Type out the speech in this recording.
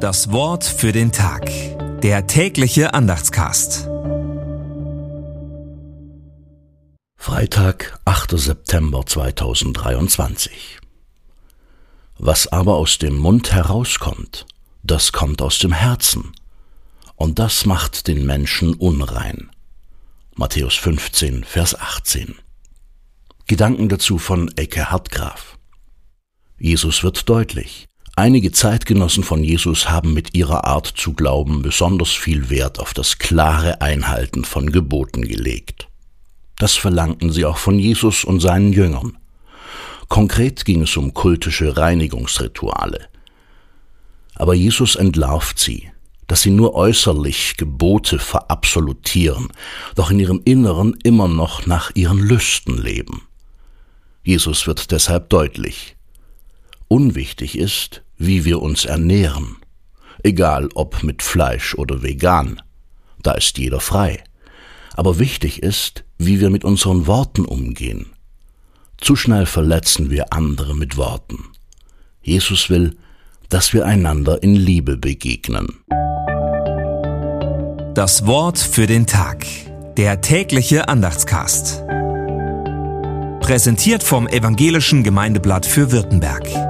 Das Wort für den Tag. Der tägliche Andachtscast. Freitag, 8. September 2023. Was aber aus dem Mund herauskommt, das kommt aus dem Herzen. Und das macht den Menschen unrein. Matthäus 15, Vers 18. Gedanken dazu von Ecke Hartgraf. Jesus wird deutlich. Einige Zeitgenossen von Jesus haben mit ihrer Art zu glauben besonders viel Wert auf das klare Einhalten von Geboten gelegt. Das verlangten sie auch von Jesus und seinen Jüngern. Konkret ging es um kultische Reinigungsrituale. Aber Jesus entlarvt sie, dass sie nur äußerlich Gebote verabsolutieren, doch in ihrem Inneren immer noch nach ihren Lüsten leben. Jesus wird deshalb deutlich. Unwichtig ist, wie wir uns ernähren, egal ob mit Fleisch oder vegan, da ist jeder frei. Aber wichtig ist, wie wir mit unseren Worten umgehen. Zu schnell verletzen wir andere mit Worten. Jesus will, dass wir einander in Liebe begegnen. Das Wort für den Tag. Der tägliche Andachtscast. Präsentiert vom Evangelischen Gemeindeblatt für Württemberg.